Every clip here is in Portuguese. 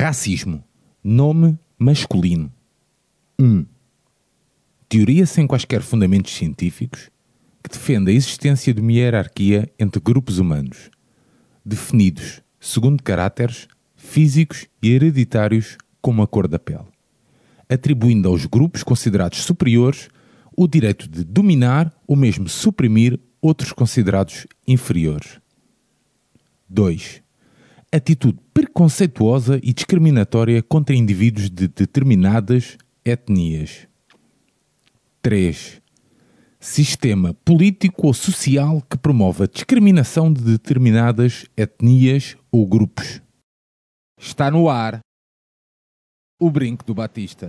Racismo. Nome masculino. 1. Um. Teoria sem quaisquer fundamentos científicos que defende a existência de uma hierarquia entre grupos humanos, definidos segundo caráteres físicos e hereditários como a cor da pele, atribuindo aos grupos considerados superiores o direito de dominar ou mesmo suprimir outros considerados inferiores. 2. Atitude preconceituosa e discriminatória contra indivíduos de determinadas etnias. 3. Sistema político ou social que promove a discriminação de determinadas etnias ou grupos. Está no ar o brinco do Batista.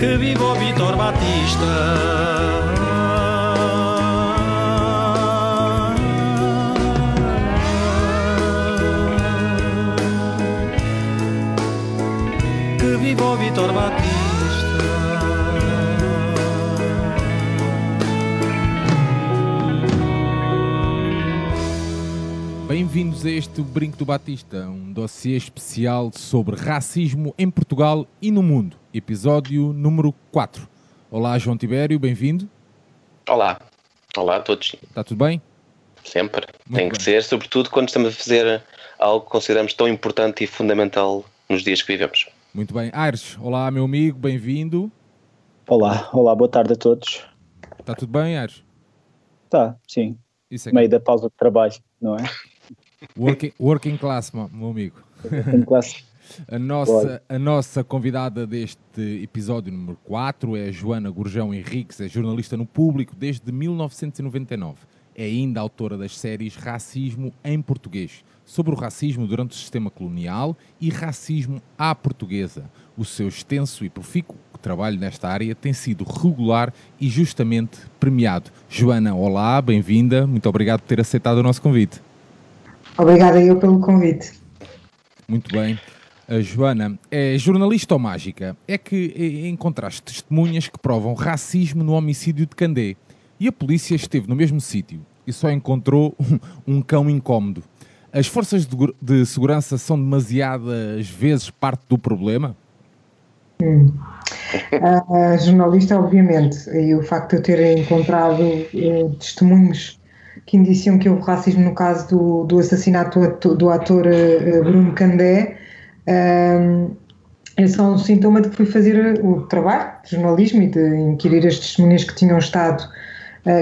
Que viva o Vitor Batista! Viva o Vitor Batista! Bem-vindos a este Brinco do Batista, um dossiê especial sobre racismo em Portugal e no mundo, episódio número 4. Olá, João Tibério, bem-vindo. Olá, olá a todos. Está tudo bem? Sempre. Muito Tem bem. que ser, sobretudo quando estamos a fazer algo que consideramos tão importante e fundamental nos dias que vivemos. Muito bem. Aires, olá, meu amigo, bem-vindo. Olá, olá, boa tarde a todos. Está tudo bem, Aires? Tá, sim, Isso é que- meio da pausa de trabalho, não é? working, working class, meu amigo. Tenho classe. A nossa, a nossa convidada deste episódio número 4 é a Joana Gurjão Henriques, é jornalista no público desde 1999. É ainda autora das séries Racismo em Português, sobre o racismo durante o sistema colonial e racismo à portuguesa. O seu extenso e profícuo trabalho nesta área tem sido regular e justamente premiado. Joana, olá, bem-vinda, muito obrigado por ter aceitado o nosso convite. Obrigada eu pelo convite. Muito bem. A Joana é jornalista ou mágica? É que eh, encontraste testemunhas que provam racismo no homicídio de Candé. E a polícia esteve no mesmo sítio e só encontrou um cão incómodo. As forças de, de segurança são demasiadas vezes parte do problema? A jornalista, obviamente, e o facto de eu ter encontrado eh, testemunhos que indiciam que houve racismo no caso do, do assassinato do ato- do ator eh, Bruno Candé, eh, é só um sintoma de que fui fazer o trabalho de jornalismo e de inquirir as testemunhas que tinham estado, eh,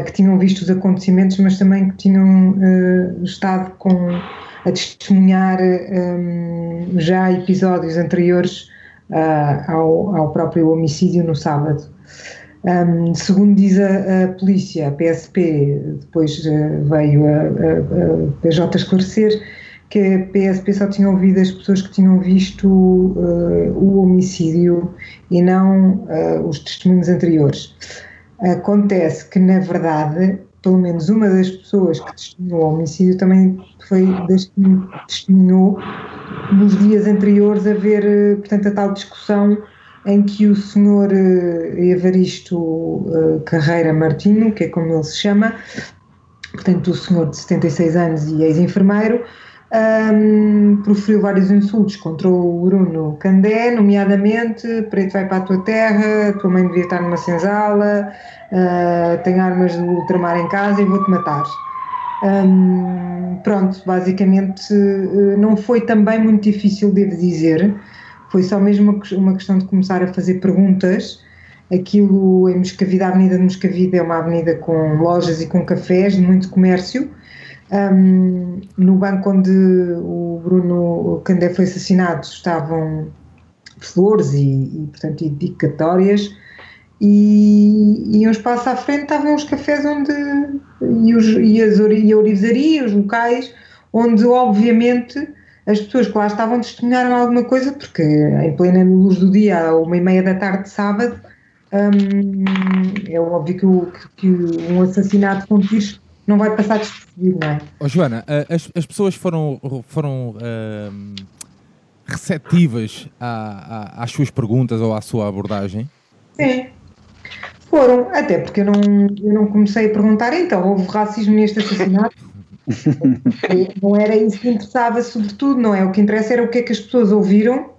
que tinham visto os acontecimentos, mas também que tinham eh, estado com, a testemunhar eh, já episódios anteriores ah, ao, ao próprio homicídio no sábado. Um, segundo diz a, a polícia, a PSP, depois eh, veio a, a- a PJ esclarecer que a PSP só tinha ouvido as pessoas que tinham visto eh, o homicídio e não eh, os testemunhos anteriores. Acontece que, na verdade, pelo menos uma das pessoas que testemunhou o homicídio também foi das que testemunhou nos dias anteriores a ver, eh, portanto, a tal discussão em que o senhor eh, Evaristo eh, Carreira Martino, que é como ele se chama, portanto, o senhor de 76 anos e ex-enfermeiro, ahm, proferiu vários insultos contra o Bruno Candé, nomeadamente preto vai para a tua terra, tua mãe devia estar numa senzala, ah, tem armas do ultramar em casa e vou-te matar. Hum, pronto, basicamente eh, não foi também muito difícil, devo dizer, foi só mesmo uma, ques- uma questão de começar a fazer perguntas. Aquilo em Moscavide, a Avenida de Moscavide é uma avenida com lojas e com cafés, de muito comércio. Hum, no banco onde o Bruno Candé foi assassinado estavam flores e, e portanto, e dedicatórias e, e uns passos à frente estavam os cafés onde e, os, e, as, e a orivesaria, os locais, onde obviamente as pessoas que lá estavam testemunharam alguma coisa, porque em plena luz do dia, à uma e meia da tarde de sábado, é óbvio que, o- que um assassinato com tiros não vai passar despercebido, não é? Oh, Joana, a- as, as pessoas foram, foram ahm, receptivas a- a- às suas perguntas ou à sua abordagem? Sim. Foram, até porque eu não, eu não comecei a perguntar, então, houve racismo neste assassinato? não era isso que interessava, sobretudo, não é? O que interessa era o que é que as pessoas ouviram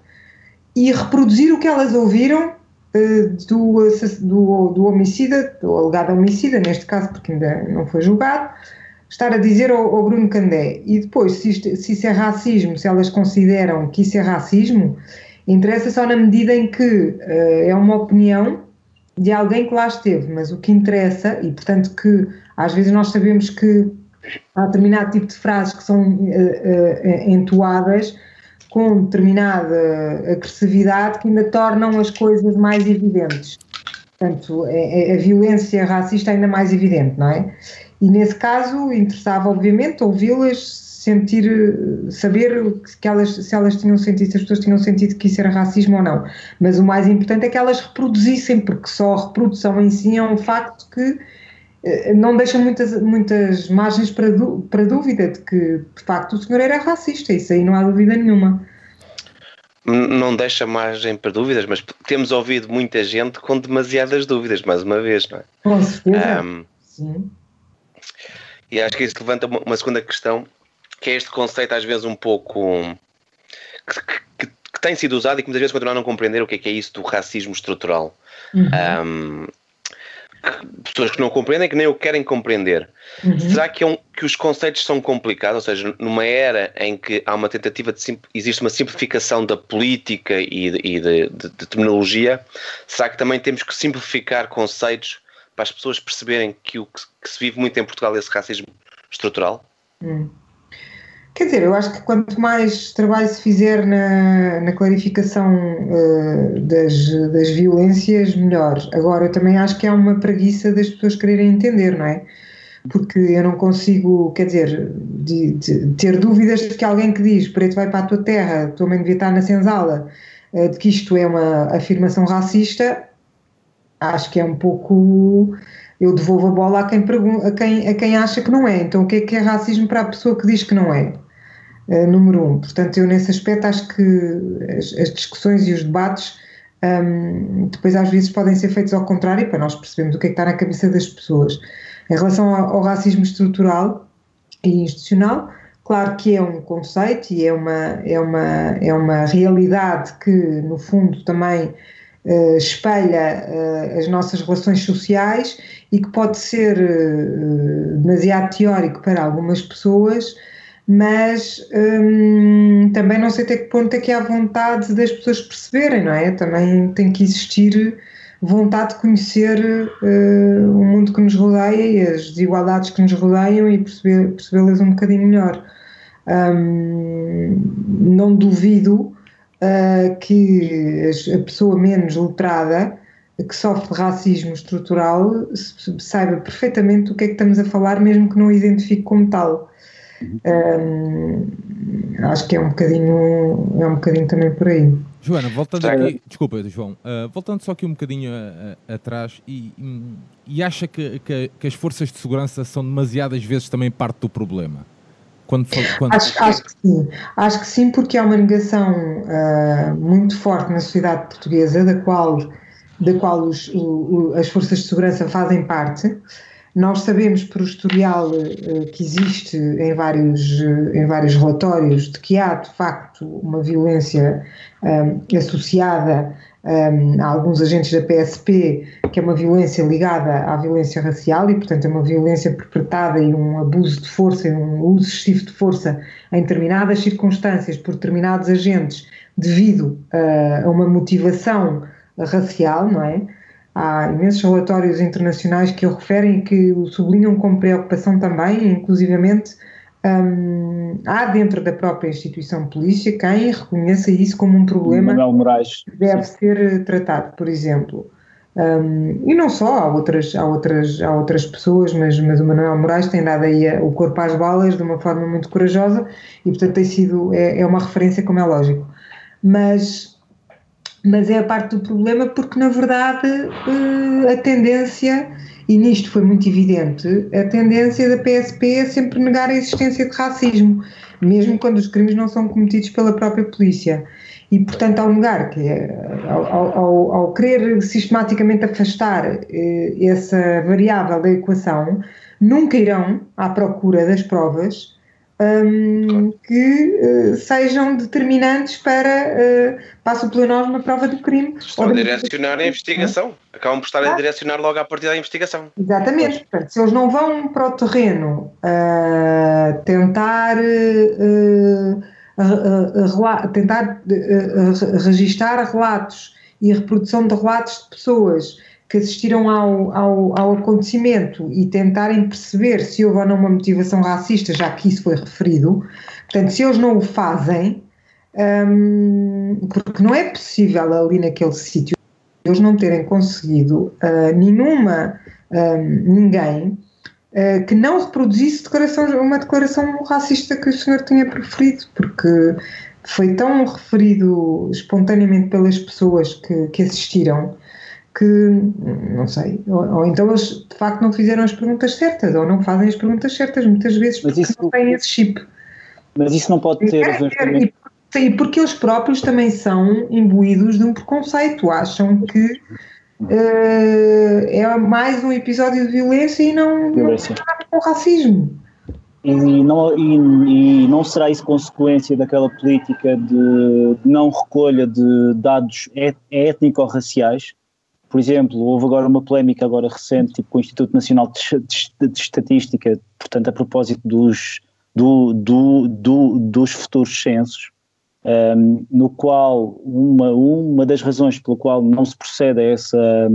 e reproduzir o que elas ouviram do, do, do homicida, do alegado homicida, neste caso, porque ainda não foi julgado, estar a dizer ao, ao Bruno Candé. E depois, se, isto, se isso é racismo, se elas consideram que isso é racismo, interessa só na medida em que uh, é uma opinião de alguém que lá esteve, mas o que interessa, e portanto que às vezes nós sabemos que há determinado tipo de frases que são uh, uh, entoadas com determinada agressividade que ainda tornam as coisas mais evidentes. Portanto, é, é a violência racista é ainda mais evidente, não é? E nesse caso interessava, obviamente, ouvi-las, sentir, saber que elas, se elas tinham sentido, se as pessoas tinham sentido que isso era racismo ou não. Mas o mais importante é que elas reproduzissem, porque só a reprodução em si é um facto que não deixa muitas, muitas margens para, para dúvida de que, de facto, o senhor era racista, isso aí não há dúvida nenhuma. Não deixa margem para dúvidas, mas temos ouvido muita gente com demasiadas dúvidas, mais uma vez, não é? Com certeza. Um, Sim. E acho que isso levanta uma segunda questão, que é este conceito, às vezes, um pouco. que, que, que tem sido usado e que muitas vezes continua a não compreender o que é, que é isso do racismo estrutural. Uhum. Um, pessoas que não compreendem, que nem o querem compreender. Uhum. Será que, é um, que os conceitos são complicados? Ou seja, numa era em que há uma tentativa de existe uma simplificação da política e, de, e de, de, de, terminologia, será que também temos que simplificar conceitos para as pessoas perceberem que o que, que se vive muito em Portugal é esse racismo estrutural? Hum. Quer dizer, eu acho que quanto mais trabalho se fizer na, na clarificação uh, das, das violências, melhor. Agora, eu também acho que há uma preguiça das pessoas quererem entender, não é? Porque eu não consigo, quer dizer, de, de ter dúvidas de que alguém que diz preto vai para a tua terra, tua mãe devia estar na senzala, uh, de que isto é uma afirmação racista, acho que é um pouco eu devolvo a bola a quem, a quem, a quem acha que não é. Então, o que é que é racismo para a pessoa que diz que não é? Uh, número um. Portanto, eu nesse aspecto acho que as, as discussões e os debates um, depois às vezes podem ser feitos ao contrário para nós percebermos o que é que está na cabeça das pessoas. Em relação ao, ao racismo estrutural e institucional, claro que é um conceito e é uma, é uma, é uma realidade que, no fundo, também uh, espelha uh, as nossas relações sociais e que pode ser uh, demasiado teórico para algumas pessoas mas hum, também não sei até que ponto é que há vontade das pessoas perceberem, não é? Também tem que existir vontade de conhecer uh, o mundo que nos rodeia e as desigualdades que nos rodeiam e perceber, percebê-las um bocadinho melhor. Um, não duvido uh, que a pessoa menos letrada que sofre de racismo estrutural saiba perfeitamente o que é que estamos a falar, mesmo que não o identifique como tal. Um, acho que é um bocadinho é um bocadinho também por aí. Joana, voltando aqui, desculpa, João, uh, voltando só aqui um bocadinho a, a, atrás, e, e acha que, que, que, as forças de segurança são demasiadas vezes também parte do problema? Quando, quando... Acho, acho, que sim, acho que sim, porque há uma negação uh, muito forte na sociedade portuguesa, da qual, da qual os, o, o, as forças de segurança fazem parte. Nós sabemos por historial uh, que existe em vários, uh, em vários relatórios de que há de facto uma violência um, eh, associada um, a alguns agentes da PSP, que é uma violência ligada à violência racial e, portanto, é uma violência perpetrada e um abuso de força, um uso excessivo de força em determinadas circunstâncias por determinados agentes devido uh, a uma motivação racial, não é? Há imensos relatórios internacionais que o referem e que o sublinham com preocupação também, inclusivamente um, há dentro da própria instituição polícia quem reconheça isso como um problema que deve ser tratado, por exemplo. Um, e não só, há outras, há outras, há outras pessoas, mas, mas o Manuel Moraes tem dado aí o corpo às balas de uma forma muito corajosa e, portanto, tem sido, é, é uma referência, como é lógico. Mas mas é a parte do problema porque, na verdade, eh, a tendência, e nisto foi muito evidente, a tendência da PSP é sempre negar a existência de racismo, mesmo quando os crimes não são cometidos pela própria polícia. E, portanto, ao negar, que é, ao, ao, ao, querer sistematicamente afastar eh, essa variável da equação, nunca irão à procura das provas um, que uh, sejam determinantes para, uh, passo pelo nós, uma prova do crime. Estão a direcionar a investigação. Acabam por estar a direcionar logo à partida da investigação. Exatamente. Portanto, se eles não vão para o terreno uh, tentar. Uh, tentar registar relatos e a reprodução de relatos de pessoas que assistiram ao, ao, ao, acontecimento e tentarem perceber se houve ou não uma motivação racista, já que isso foi referido. Portanto, se eles não o fazem, um, porque não é possível ali naquele sítio eles não terem conseguido uh, nenhuma, um, ninguém uh, que não reproduzisse declaração, uma declaração racista que o senhor tinha preferido, porque foi tão referido espontaneamente pelas pessoas que, que assistiram que, não sei, ou, ou, então eles de facto não fizeram as perguntas certas, ou não fazem as perguntas certas, muitas vezes porque isso, não têm esse chip. Mas isso não pode ter a ver também... Sim, porque eles próprios também são imbuídos de um preconceito, acham que uh, é mais um episódio de violência e não, violência. não nada com racismo. E não, e, e não será isso consequência daquela política de não recolha de dados étnico-raciais por exemplo, houve agora uma polémica agora recente tipo, com o Instituto Nacional de, Estatística, portanto, a propósito dos, do, do, do, dos futuros censos, um, no qual uma, uma das razões pela qual não se procede a essa,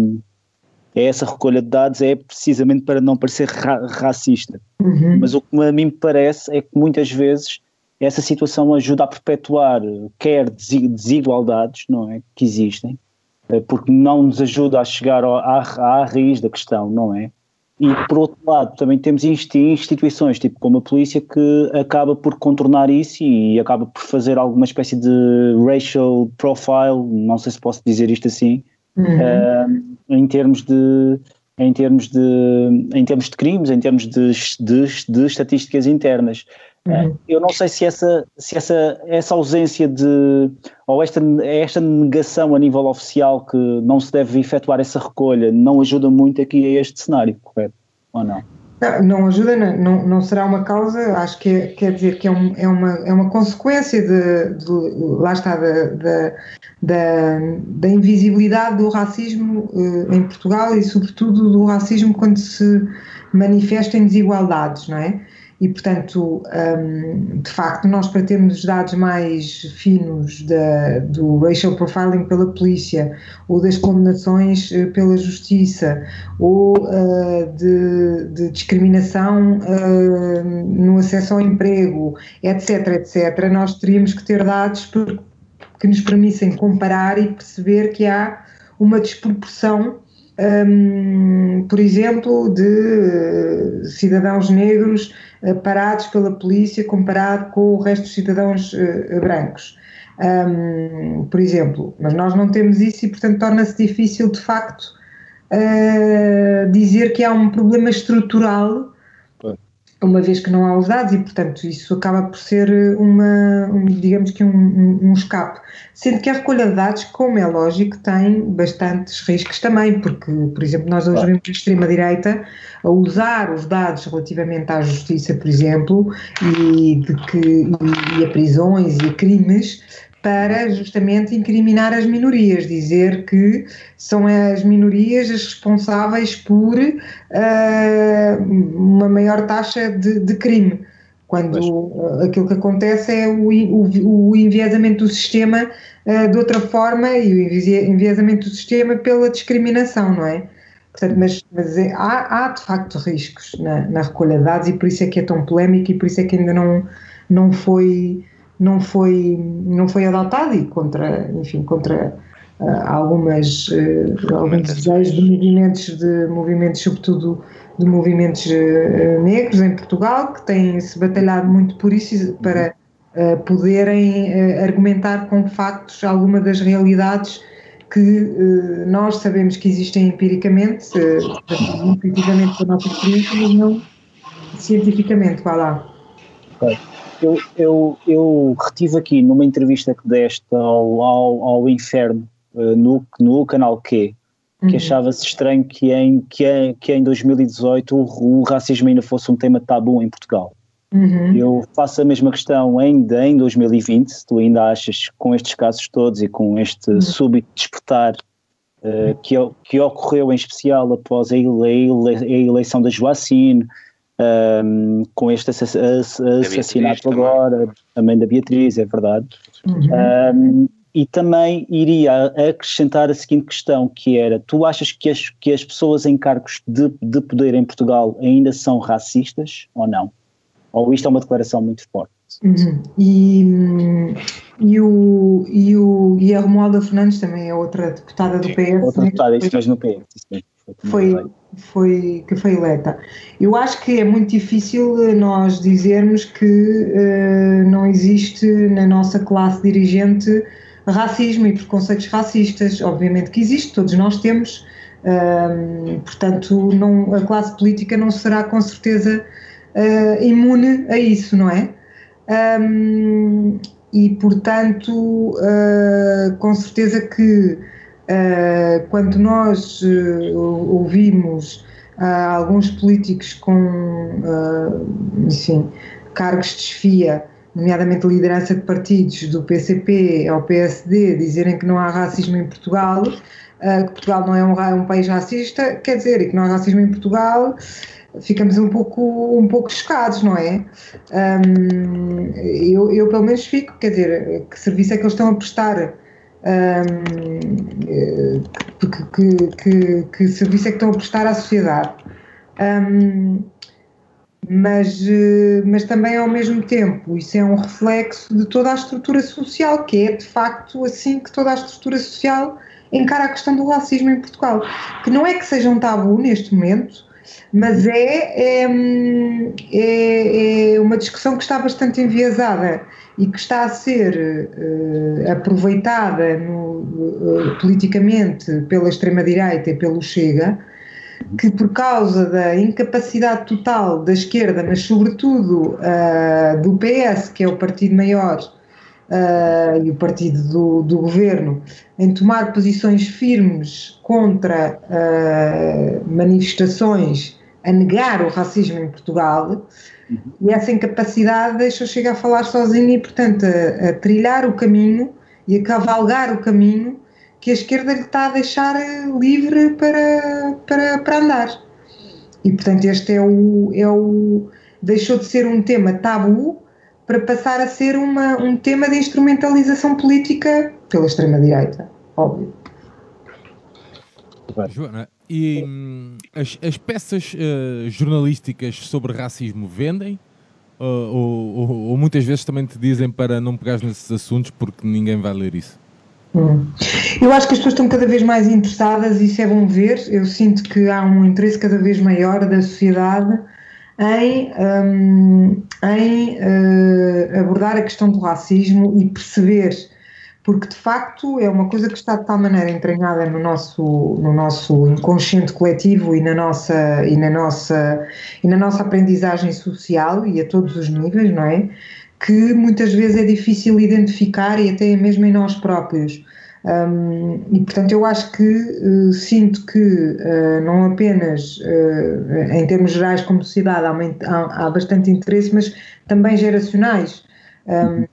a essa recolha de dados é precisamente para não parecer ra racista. Uhum. Mas o que a mim me parece é que muitas vezes essa situação ajuda a perpetuar quer desigualdades não é, que existem, porque não nos ajuda a chegar à, à raiz da questão, não é? E por outro lado, também temos instituições, tipo como a polícia, que acaba por contornar isso e acaba por fazer alguma espécie de racial profile, não sei se posso dizer isto assim, uhum. uh, em termos de em termos de em termos de crimes, em termos de, de, de estatísticas internas. Uhum. Eu não sei se essa, se essa, essa ausência de, ou esta, esta negação a nível oficial que não se deve efetuar essa recolha, não ajuda muito aqui a este cenário, correto? Ou não? Não, não ajuda, não, não será uma causa, acho que é, quer dizer que é, um, é, uma, é uma consequência de, de lá está, da, da, da, da, invisibilidade do racismo uh, em Portugal e sobretudo do racismo quando se manifesta em desigualdades, não é? E, portanto, um, de facto, nós para termos dados mais finos da, do racial profiling pela polícia, ou das condenações uh, pela justiça, ou uh, de, de, discriminação uh, no acesso ao emprego, etc., etc., nós teríamos que ter dados que nos permissem comparar e perceber que há uma desproporção um, por exemplo, de cidadãos negros parados pela polícia comparado com o resto dos cidadãos uh, brancos. Um, por exemplo, mas nós não temos isso e, portanto, torna-se difícil, de facto, uh, dizer que há um problema estrutural uma vez que não há os dados e, portanto, isso acaba por ser uma, um, digamos que um, um, um, escape. Sendo que a recolha de dados, como é lógico, tem bastantes riscos também, porque, por exemplo, nós hoje vemos a extrema-direita a usar os dados relativamente à justiça, por exemplo, e, de que, e a prisões e a crimes para justamente incriminar as minorias, dizer que são as minorias as responsáveis por uh, uma maior taxa de, de crime, quando uh, aquilo que acontece é o, o, o enviesamento do sistema uh, de outra forma e o enviesamento do sistema pela discriminação, não é? Portanto, mas, mas é, há, há, de facto riscos na, na recolha de dados e por isso é que é tão polémico e por isso é que ainda não, não foi não foi, não foi adotado e contra, enfim, contra uh, algumas, uh, alguns desejos de movimentos, de movimentos, sobretudo de movimentos uh, negros em Portugal, que têm-se batalhado muito por isso para poderem argumentar com factos alguma das realidades que nós sabemos que existem empiricamente, uh, intuitivamente com a nossa experiência, mas não cientificamente, vá lá. Okay eu, eu, eu retive aqui numa entrevista que deste ao, ao, ao Inferno uh, no, no canal Q, que uhum. achava-se estranho que em, que, em, que em 2018 o, o racismo ainda fosse um tema tabu em Portugal. Uhum. Eu faço a mesma questão ainda em 2020, se tu ainda achas com estes casos todos e com este uhum. súbito despertar uh, que, que ocorreu em especial após a, ele, a eleição da Joacine, um, com este assassinato agora, também. também. da Beatriz, é verdade. Uhum. Um, e também iria acrescentar a seguinte questão, que era, tu achas que as, que as pessoas em cargos de, de poder em Portugal ainda são racistas ou não? Ou isto é uma declaração muito forte? Uhum. E, e, o, e, o, e a Romualda Fernandes também é outra deputada do PS. Outra deputada, isso mesmo no PS. Foi, foi, que foi eleita. Eu acho que é muito difícil nós dizermos que uh, não existe na nossa classe dirigente racismo e preconceitos racistas. Obviamente que existe, todos nós temos. Uh, portanto, não, a classe política não será com certeza uh, imune a isso, não é? Um, e, portanto, com certeza que quando nós ouvimos alguns políticos com, enfim, cargos de desfia, nomeadamente liderança de partidos do PCP ao PSD, dizerem que não há racismo em Portugal, que Portugal não é um, um país racista, quer dizer, e que não há racismo em Portugal, ficamos um pouco, um pouco chocados, não é? Um, eu, eu, pelo menos fico, quer dizer, que serviço é que eles estão a prestar? Um, que, que, que, que, serviço é que estão a prestar à sociedade? Um, mas, mas também ao mesmo tempo isso é um reflexo de toda a estrutura social, que é de facto assim que toda a estrutura social encara a questão do racismo em Portugal. Que não é que seja um tabu neste momento, mas é, é, é, é, uma discussão que está bastante enviesada e que está a ser uh, aproveitada no, uh, politicamente pela extrema-direita e pelo Chega, que por causa da incapacidade total da esquerda, mas sobretudo uh, do PS, que é o partido maior, e o partido do, do, governo em tomar posições firmes contra manifestações a negar o racismo em Portugal uhum. e essa incapacidade deixou chegar a falar sozinho e, portanto, a, a, trilhar o caminho e a cavalgar o caminho que a esquerda lhe está a deixar livre para, para, para andar. E, portanto, este é o, é o. deixou de ser um tema tabu para passar a ser uma, um tema de instrumentalização política pela extrema-direita, óbvio. Joana, e hum, as, as, peças uh, jornalísticas sobre racismo vendem? Uh, ou, ou, ou, muitas vezes também te dizem para não pegares nesses assuntos porque ninguém vai ler isso? Hum. Eu acho que as pessoas estão cada vez mais interessadas e isso é bom ver. Eu sinto que há um interesse cada vez maior da sociedade em, um, em uh, abordar a questão do racismo e perceber, porque de facto é uma coisa que está de tal maneira entranhada no nosso, no nosso inconsciente coletivo e na, nossa, e, na nossa, e na nossa aprendizagem social e a todos os níveis, não é? Que muitas vezes é difícil identificar e até mesmo em nós próprios. Um, e portanto eu acho que uh, sinto que uh, não apenas uh, em termos gerais como sociedade há, há, há, bastante interesse, mas também geracionais. Um,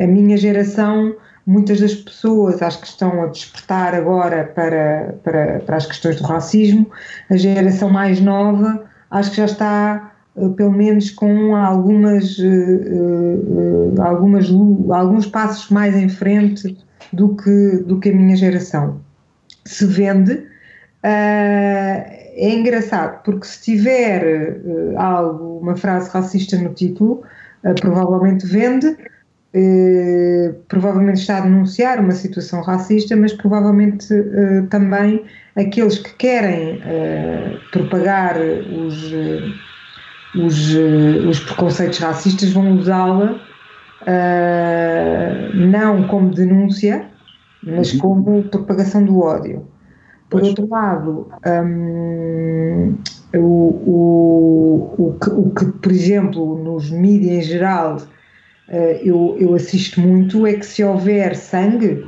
a minha geração, muitas das pessoas acho que estão a despertar agora para, para, para as questões do racismo, a geração mais nova acho que já está pelo menos com algumas, algumas alguns passos mais em frente do que, do que a minha geração. Se vende, é engraçado, porque se tiver algo, uma frase racista no título, provavelmente vende, provavelmente está a denunciar uma situação racista, mas provavelmente também aqueles que querem propagar os, os, os preconceitos racistas vão usá-la não como denúncia, mas uhum. como propagação do ódio. Por pois. outro lado, um, o, o, o, que, o que, por exemplo, nos mídias em geral eu, eu assisto muito é que se houver sangue,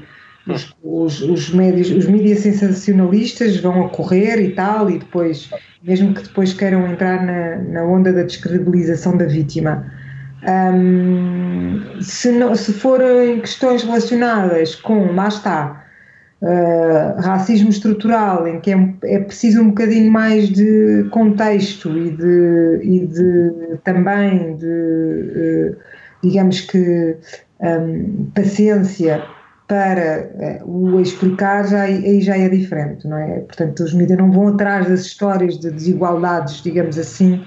os, os, os, médios, os mídias sensacionalistas vão a correr e tal, e depois, mesmo que depois queiram entrar na, na onda da descredibilização da vítima. Um, se, não, se forem questões relacionadas com, lá está, uh, racismo estrutural, em que é, é, preciso um bocadinho mais de contexto e de, e de também de, uh, digamos que, um, paciência para uh, o explicar, já, aí já é diferente, não é? Portanto, os mídias não vão atrás das histórias de desigualdades, digamos assim,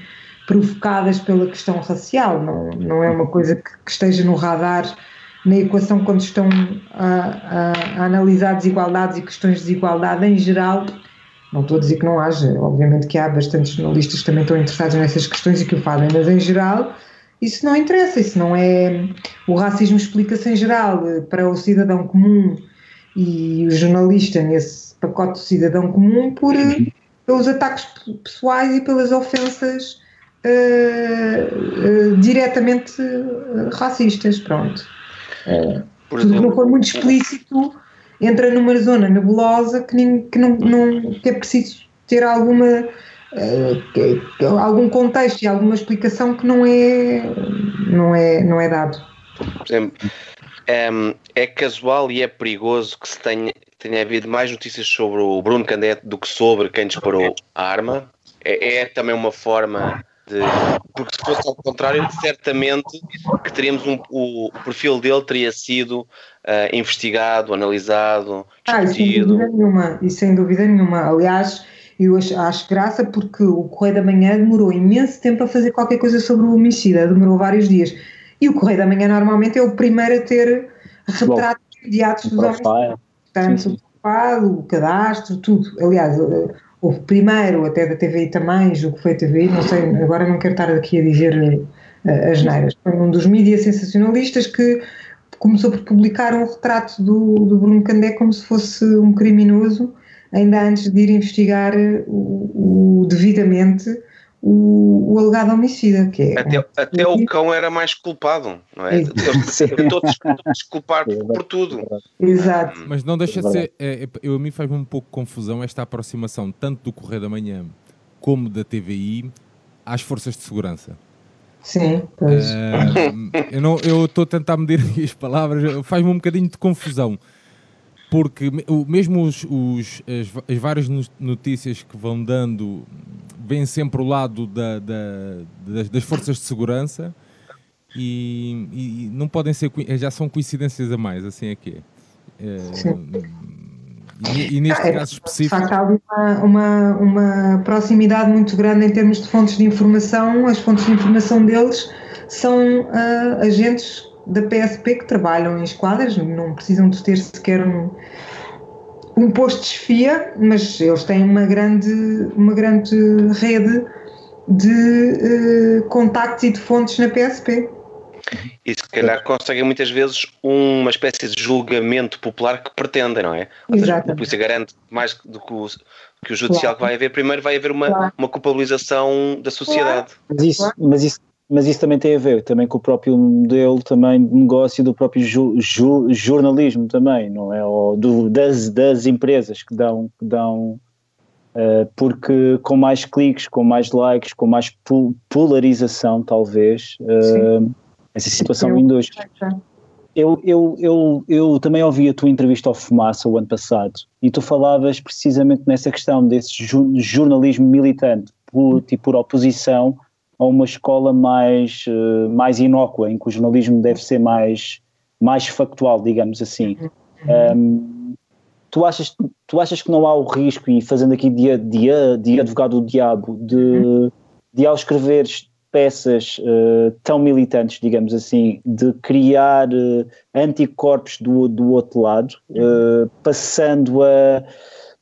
provocadas pela questão racial, não, não é uma coisa que, que esteja no radar na equação quando estão a, a, a, analisar desigualdades e questões de desigualdade em geral. Não estou a dizer que não haja, obviamente que há bastantes jornalistas que também estão interessados nessas questões e que o fazem, mas em geral isso não interessa, isso não é. O racismo explica-se em geral eh, para o cidadão comum e o jornalista nesse pacote do cidadão comum por, eh, pelos ataques pessoais e pelas ofensas uh, uh, diretamente racistas. Pronto. É, Por tudo exemplo, que não for muito explícito entra numa zona nebulosa que, nem, que, não, não, que é preciso ter alguma uh, algum contexto e alguma explicação que não é não é, não é dado. Por exemplo, é, é casual e é perigoso que se tenha, tenha havido mais notícias sobre o Bruno Candete do que sobre quem disparou a arma. É, é também uma forma de, porque se fosse ao contrário, certamente que teríamos um, o, o perfil dele teria sido uh, investigado, analisado, discutido. Ah, e sem dúvida nenhuma, e sem dúvida nenhuma. Aliás, eu acho, acho graça porque o Correio da Manhã demorou imenso tempo a fazer qualquer coisa sobre o homicida, demorou vários dias. E o Correio da Manhã normalmente é o primeiro a ter retratos imediatos dos homens. Portanto, o, o cadastro, tudo. Aliás, o primeiro, até da TVI também, julgo que foi a TVI, não sei, agora não quero estar aqui a dizer uh, as neiras. Foi um dos mídias sensacionalistas que começou por publicar um retrato do, do Bruno Candé como se fosse um criminoso, ainda antes de ir investigar o, o devidamente o, o alegado homicida. Que é, até, até o cão era mais culpado, não é? Todos desculpar é por tudo. Exato. Mas não deixa de ser. É, é, eu, a mim faz-me um pouco confusão esta aproximação, tanto do Correio da Manhã como da TVI, às forças de segurança. Sim, pois. Uh, eu estou a tentar medir as palavras, faz-me um bocadinho de confusão porque mesmo os, os as, as, várias notícias que vão dando vêm sempre o lado da, da, das, das, forças de segurança e, e, não podem ser já são coincidências a mais assim é que é, é e, e, neste é, caso específico há uma, uma, uma proximidade muito grande em termos de fontes de informação. As fontes de informação deles são uh, agentes da PSP que trabalham em esquadras, não precisam de ter sequer um, um posto de chefia, mas eles têm uma grande, uma grande rede de uh, contactos e de fontes na PSP. E se calhar conseguem muitas vezes uma espécie de julgamento popular que pretendem, não é? Ou seja, a polícia garante mais do que o, que o judicial claro. que vai haver, primeiro vai haver uma, claro. uma culpabilização da sociedade. Mas isso, mas isso mas isso também tem a ver também com o próprio modelo também de negócio do próprio ju, ju, jornalismo também, não é? Ou do, das, das empresas que dão, que dão uh, porque com mais cliques, com mais likes, com mais polarização talvez, uh, essa situação induz. Eu, eu, eu, eu também ouvi a tua entrevista ao Fumaça o ano passado e tu falavas precisamente nessa questão desse jornalismo militante por, tipo, por oposição a uma escola mais, uh, mais inócua, em que o jornalismo deve ser mais, mais factual, digamos assim. Uhum. Um, tu, achas, tu achas que não há o risco, e fazendo aqui de, de, de advogado do diabo, de, uhum. de ao escreveres peças uh, tão militantes, digamos assim, de criar uh, anticorpos do, do outro lado, uh, passando a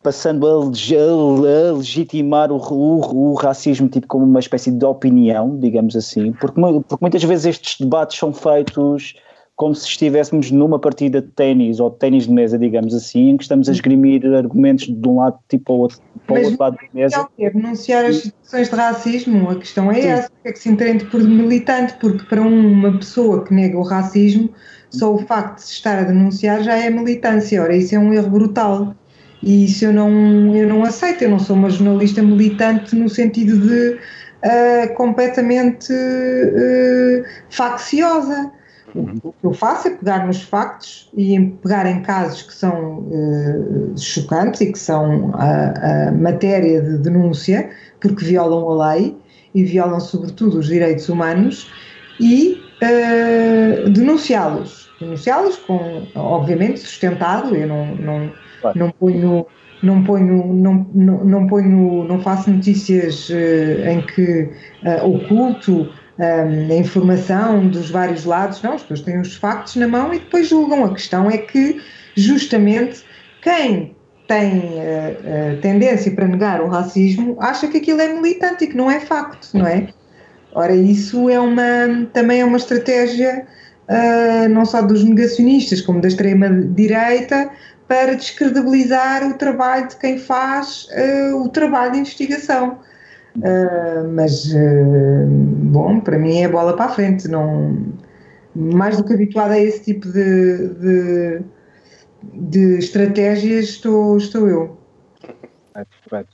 passando a, a legitimar o, o, o, racismo tipo como uma espécie de opinião, digamos assim, porque, porque muitas vezes estes debates são feitos como se estivéssemos numa partida de ténis ou de ténis de mesa, digamos assim, em que estamos a esgrimir argumentos de um lado tipo ao outro, para o outro lado da mesa. É denunciar as situações de racismo, a questão é Sim. essa, é que se entende por militante, porque para uma pessoa que nega o racismo, só o facto de se estar a denunciar já é militância, ora isso é um erro brutal. E isso eu não, eu não aceito, eu não sou uma jornalista militante no sentido de uh, completamente uh, facciosa. O que eu faço é pegar nos factos e pegar em casos que são uh, chocantes e que são a, a, matéria de denúncia, porque violam a lei e violam, sobretudo, os direitos humanos, e uh, denunciá-los. Denunciá-los com, obviamente, sustentado, eu não, não, não ponho. Não ponho, não, não, não, ponho, não faço notícias uh, em que oculto a informação dos vários lados, não, as pessoas têm os factos na mão e depois julgam. A questão é que, justamente, quem tem uh, uh, tendência para negar o racismo acha que aquilo é militante e que não é facto, não é? Ora, isso é uma, também é uma estratégia uh, não só dos negacionistas, como da extrema-direita, para descredibilizar o trabalho de quem faz o trabalho de investigação. Uh, mas, uh, bom, para mim é bola para a frente. Não, mais do que habituada a esse tipo de, de, de estratégias, estou, estou eu. Correto,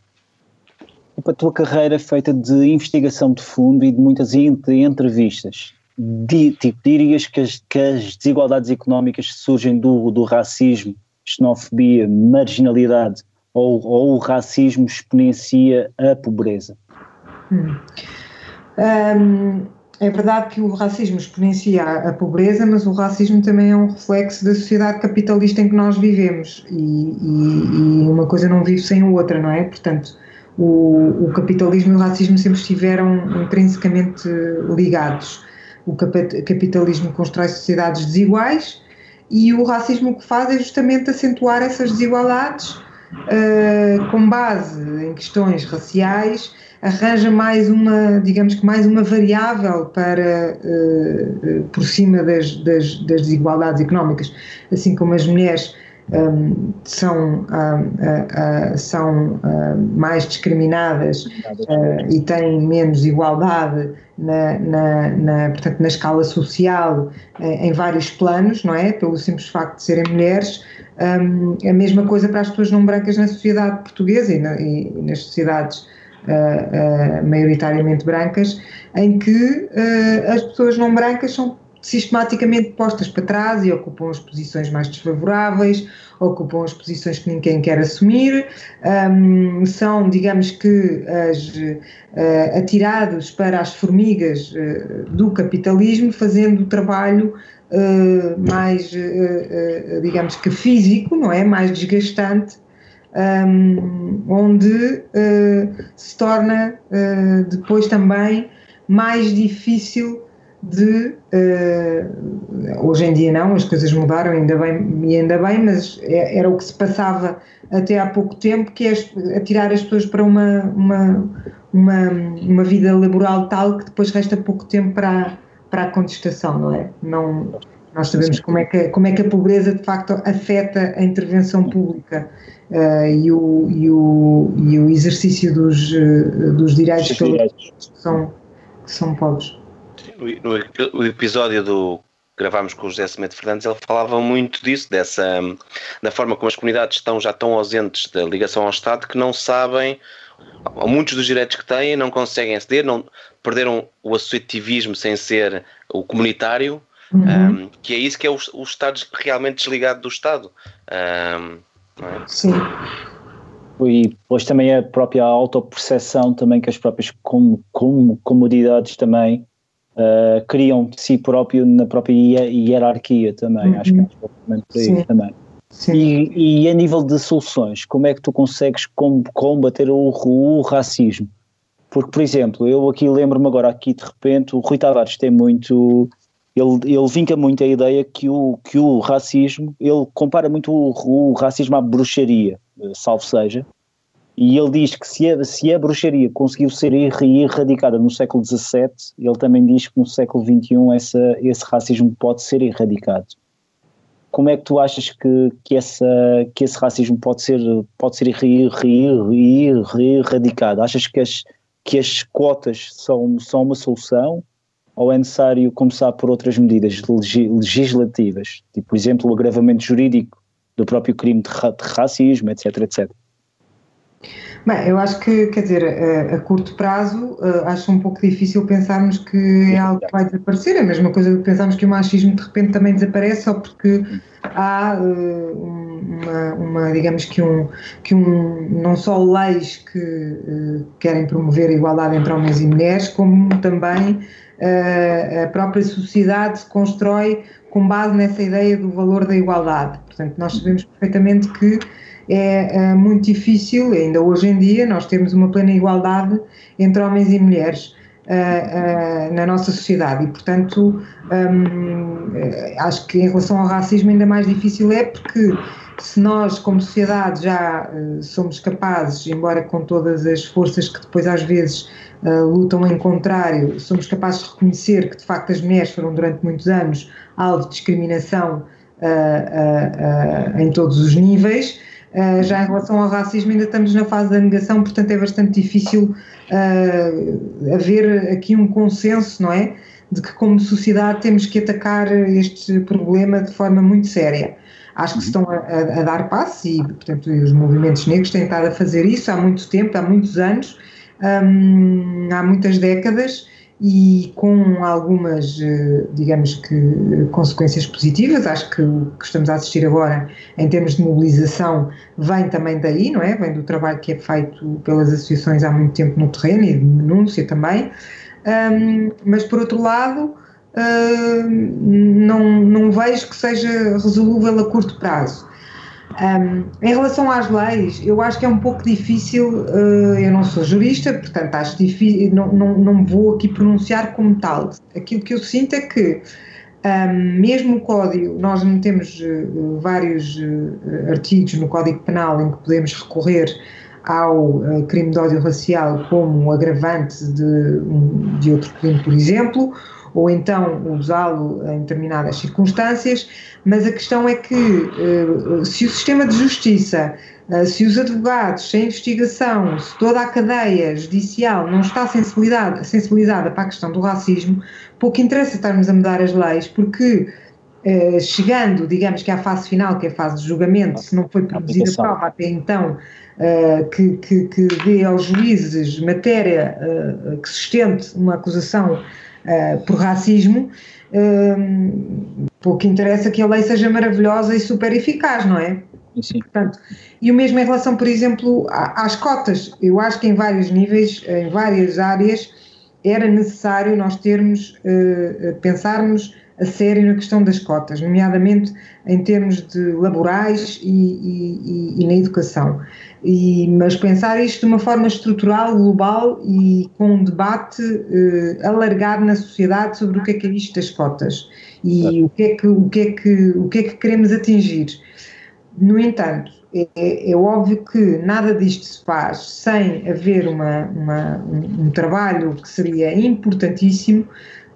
E para a tua carreira feita de investigação de fundo e de muitas entrevistas, di, tipo, dirias que as, que as desigualdades económicas surgem do, do racismo, xenofobia, marginalidade ou, ou o racismo exponencia a pobreza? Hum. Um, é verdade que o racismo exponencia a pobreza, mas o racismo também é um reflexo da sociedade capitalista em que nós vivemos e, e, e uma coisa não vive sem a outra, não é? Portanto, o, o, capitalismo e o racismo sempre estiveram intrinsecamente ligados. O capitalismo constrói sociedades desiguais e o racismo que faz é justamente acentuar essas desigualdades uh, com base em questões raciais arranja mais uma, digamos que mais uma variável para uh, por cima das, das, das, desigualdades económicas, assim como as mulheres um, são, uh, uh, são mais discriminadas e têm menos igualdade na, na, na, portanto, na escala social em vários planos, não é? Pelo simples facto de serem mulheres. Um, a mesma coisa para as pessoas não brancas na sociedade portuguesa e, na, e nas sociedades uh, maioritariamente brancas, em que as pessoas não brancas são sistematicamente postas para trás e ocupam as posições mais desfavoráveis, ocupam as posições que ninguém quer assumir, um, são, digamos que, as, uh, atirados para as formigas uh, do capitalismo, fazendo o trabalho uh, mais, digamos que físico, não é? Mais desgastante um, onde se torna depois também mais difícil de uh, hoje em dia não, as coisas mudaram ainda bem e ainda bem, mas é, era o que se passava até há pouco tempo, que é atirar as pessoas para uma, uma, uma, uma vida laboral tal que depois resta pouco tempo para, para a contestação, não é? Não, nós sabemos como é, que, como é que a pobreza de facto afeta a intervenção pública uh, e, o, e, o, e o exercício dos, uh, dos direitos que são, que são pobres. No, no episódio do gravámos com o José Semedo Fernandes, ele falava muito disso, dessa da forma como as comunidades estão já tão ausentes da ligação ao Estado que não sabem muitos dos direitos que têm não conseguem aceder, não perderam o associativismo sem ser o comunitário, uhum. um, que é isso que é o, o Estado realmente desligado do Estado. Um, é? Sim. E depois também a própria autoperceção também que as próprias com, com, comodidades também uh, criam de si próprio na própria hierarquia também, uhum. acho que é um por aí Sim. também. Sim. E, e, a nível de soluções, como é que tu consegues combater o, o racismo? Porque, por exemplo, eu aqui lembro-me agora aqui de repente, o Rui Tavares tem muito ele, ele vinca muito a ideia que o, que o racismo, ele compara muito o, o racismo à bruxaria, salvo seja, E ele diz que se a, se a bruxaria conseguiu ser erradicada no século XVII, ele também diz que no século XXI essa, esse racismo pode ser erradicado. Como é que tu achas que, que, essa, que esse racismo pode ser, pode ser erradicado? Achas que as, que as cotas são, são uma solução ou é necessário começar por outras medidas legislativas, tipo, por exemplo, o agravamento jurídico do próprio crime de, racismo, etc, etc? Bem, eu acho que, quer dizer, a, a curto prazo, uh, acho um pouco difícil pensarmos que é algo que vai desaparecer. É a mesma coisa que pensarmos que o machismo de repente também desaparece só porque há uh, uma, uma, digamos que um, que um, não só leis que uh, querem promover a igualdade entre homens e mulheres, como também a própria sociedade se constrói com base nessa ideia do valor da igualdade. Portanto, nós sabemos perfeitamente que é, é muito difícil, ainda hoje em dia, nós temos uma plena igualdade entre homens e mulheres. Uh, uh, na nossa sociedade e portanto um, acho que em relação ao racismo ainda mais difícil é porque se nós como sociedade já uh, somos capazes, embora com todas as forças que depois às vezes lutam em contrário, somos capazes de reconhecer que de facto as mulheres foram durante muitos anos alvo de discriminação em todos os níveis, Uh, já em relação ao racismo, ainda estamos na fase da negação, portanto é bastante difícil uh, haver aqui um consenso, não é? De que, como sociedade, temos que atacar este problema de forma muito séria. Acho que estão a, a, dar passos e, portanto, os movimentos negros têm estado a fazer isso há muito tempo, há muitos anos, um, há muitas décadas e com algumas, eh, digamos que, consequências positivas. Acho que o que estamos a assistir agora, em termos de mobilização, vem também daí, não é? Vem do trabalho que é feito pelas associações há muito tempo no terreno e de denúncia também. Um, mas, por outro lado, não, não vejo que seja resolúvel a curto prazo. Um, em relação às leis, eu acho que é um pouco difícil, uh, eu não sou jurista, portanto acho difícil, não, não, não vou aqui pronunciar como tal. Aquilo que eu sinto é que um, mesmo o código, nós não temos uh, vários uh, artigos no Código Penal em que podemos recorrer ao crime de ódio racial como um agravante de, de outro crime, por exemplo, ou então usá-lo em determinadas circunstâncias, mas a questão é que eh, se o sistema de justiça, eh, se os advogados, se a investigação, se toda a cadeia judicial não está sensibilizada, sensibilizada para a questão do racismo, pouco interessa estarmos a mudar as leis, porque eh, chegando, digamos que à fase final, que é a fase de julgamento, se não foi produzida prova até então, que, que, que dê aos juízes matéria que sustente uma acusação uh, por racismo, uh, pouco interessa que a lei seja maravilhosa e super eficaz, não é? Sim. Portanto, e o mesmo em relação, por exemplo, às cotas. Eu acho que em vários níveis, em várias áreas, era necessário nós termos, uh, pensarmos a sério na questão das cotas, nomeadamente em termos de laborais e, e, e na educação. E, mas pensar isto de uma forma estrutural, global e com um debate eh, alargado na sociedade sobre o que é que é isto das cotas e o que é que, o que, é que, o que, é que queremos atingir. No entanto, é, é, óbvio que nada disto se faz sem haver uma, uma um, um trabalho que seria importantíssimo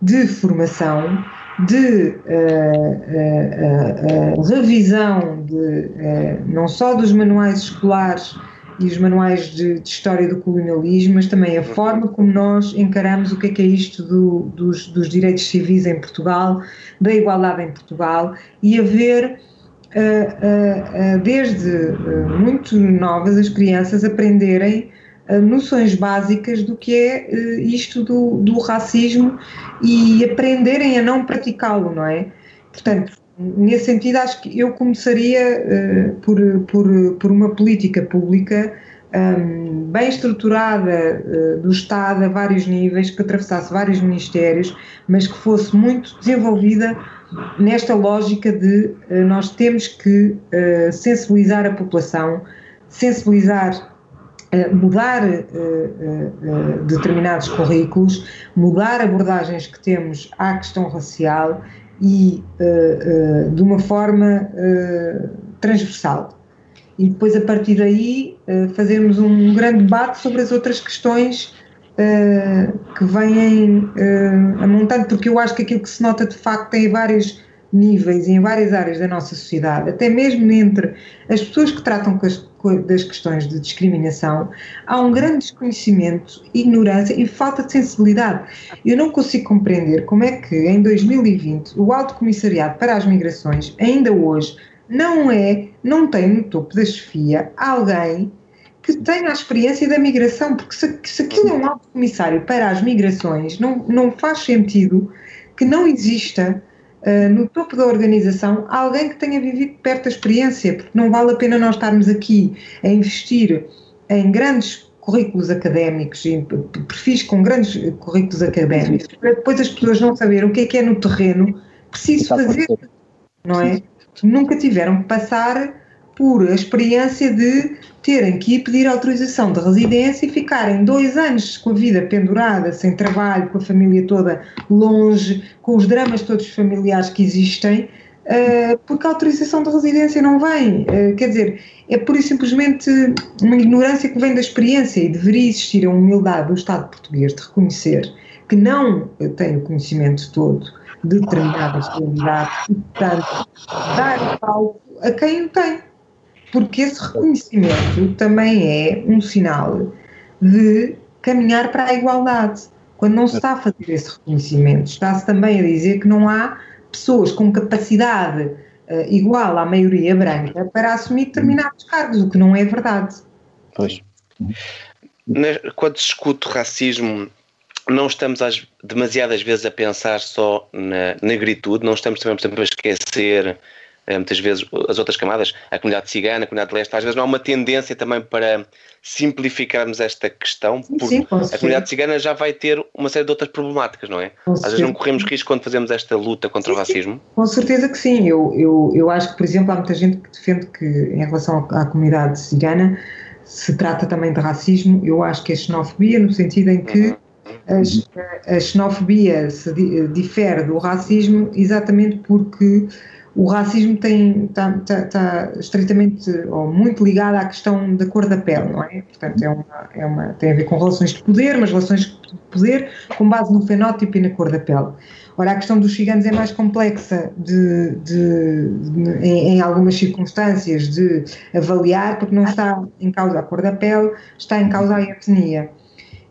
de formação de uh, uh, uh, revisão de, não só dos manuais escolares e os manuais de, de, história do colonialismo, mas também a forma como nós encaramos o que é, que é isto do, dos, dos, direitos civis em Portugal, da igualdade em Portugal e haver desde muito novas as crianças aprenderem noções básicas do que é uh, isto do, do, racismo e aprenderem a não praticá-lo, não é? Portanto, nesse sentido, acho que eu começaria uh, por, por, por uma política pública um, bem estruturada uh, do Estado a vários níveis, que atravessasse vários ministérios, mas que fosse muito desenvolvida nesta lógica de nós temos que sensibilizar a população, sensibilizar mudar uh, uh, determinados currículos, mudar abordagens que temos à questão racial e de uma forma transversal. E depois, a partir daí, fazermos um grande debate sobre as outras questões que vêm a montante, porque eu acho que aquilo que se nota de facto em vários níveis e em várias áreas da nossa sociedade, até mesmo entre as pessoas que tratam das questões de discriminação, há um grande desconhecimento, ignorância e falta de sensibilidade. Eu não consigo compreender como é que em 2020 o Alto Comissariado para as Migrações, ainda hoje, não é, não tem no topo da chefia alguém que tenha a experiência da migração, porque se, se aquilo é um alto comissário para as migrações, não, não faz sentido que não exista no topo da organização alguém que tenha vivido perto da experiência, porque não vale a pena nós estarmos aqui a investir em grandes currículos académicos e perfis com grandes currículos académicos, para depois as pessoas não saberem o que é que é no terreno. Preciso fazer, não é? Nunca tiveram que passar por a experiência de terem que ir pedir autorização de residência e ficarem dois anos com a vida pendurada, sem trabalho, com a família toda longe, com os dramas todos familiares que existem, uh, porque a autorização de residência não vem. Uh, quer dizer, é pura e simplesmente uma ignorância que vem da experiência e deveria existir a humildade do Estado português de reconhecer que não tem o conhecimento todo de determinadas realidades e, portanto, dar palco a quem o tem porque esse reconhecimento também é um sinal de caminhar para a igualdade. Quando não se está a fazer esse reconhecimento, está-se também a dizer que não há pessoas com capacidade uh, igual à maioria branca para assumir determinados cargos, o que não é verdade. Pois. Quando se discute racismo, não estamos às, demasiadas vezes a pensar só na negritude, não estamos também, por exemplo, a esquecer muitas vezes as outras camadas, a comunidade cigana, a comunidade de leste, às vezes não há uma tendência também para simplificarmos esta questão, porque Sim, a comunidade cigana já vai ter uma série de outras problemáticas, não é? Com às vezes não corremos risco quando fazemos esta luta contra sim, o racismo. Com certeza que sim. Eu, eu, eu acho que, por exemplo, há muita gente que defende que, em relação à comunidade cigana, se trata também de racismo. Eu acho que é xenofobia, no sentido em que. Uhum. A, a xenofobia se difere do racismo exatamente porque o racismo está, está, está, estritamente ou muito ligado à questão da cor da pele, não é? Portanto, é uma, é uma, tem a ver com relações de poder, mas relações de poder com base no fenótipo e na cor da pele. Ora, a questão dos ciganos é mais complexa de, de, de em, em, algumas circunstâncias de avaliar, porque não está em causa a cor da pele, está em causa a etnia.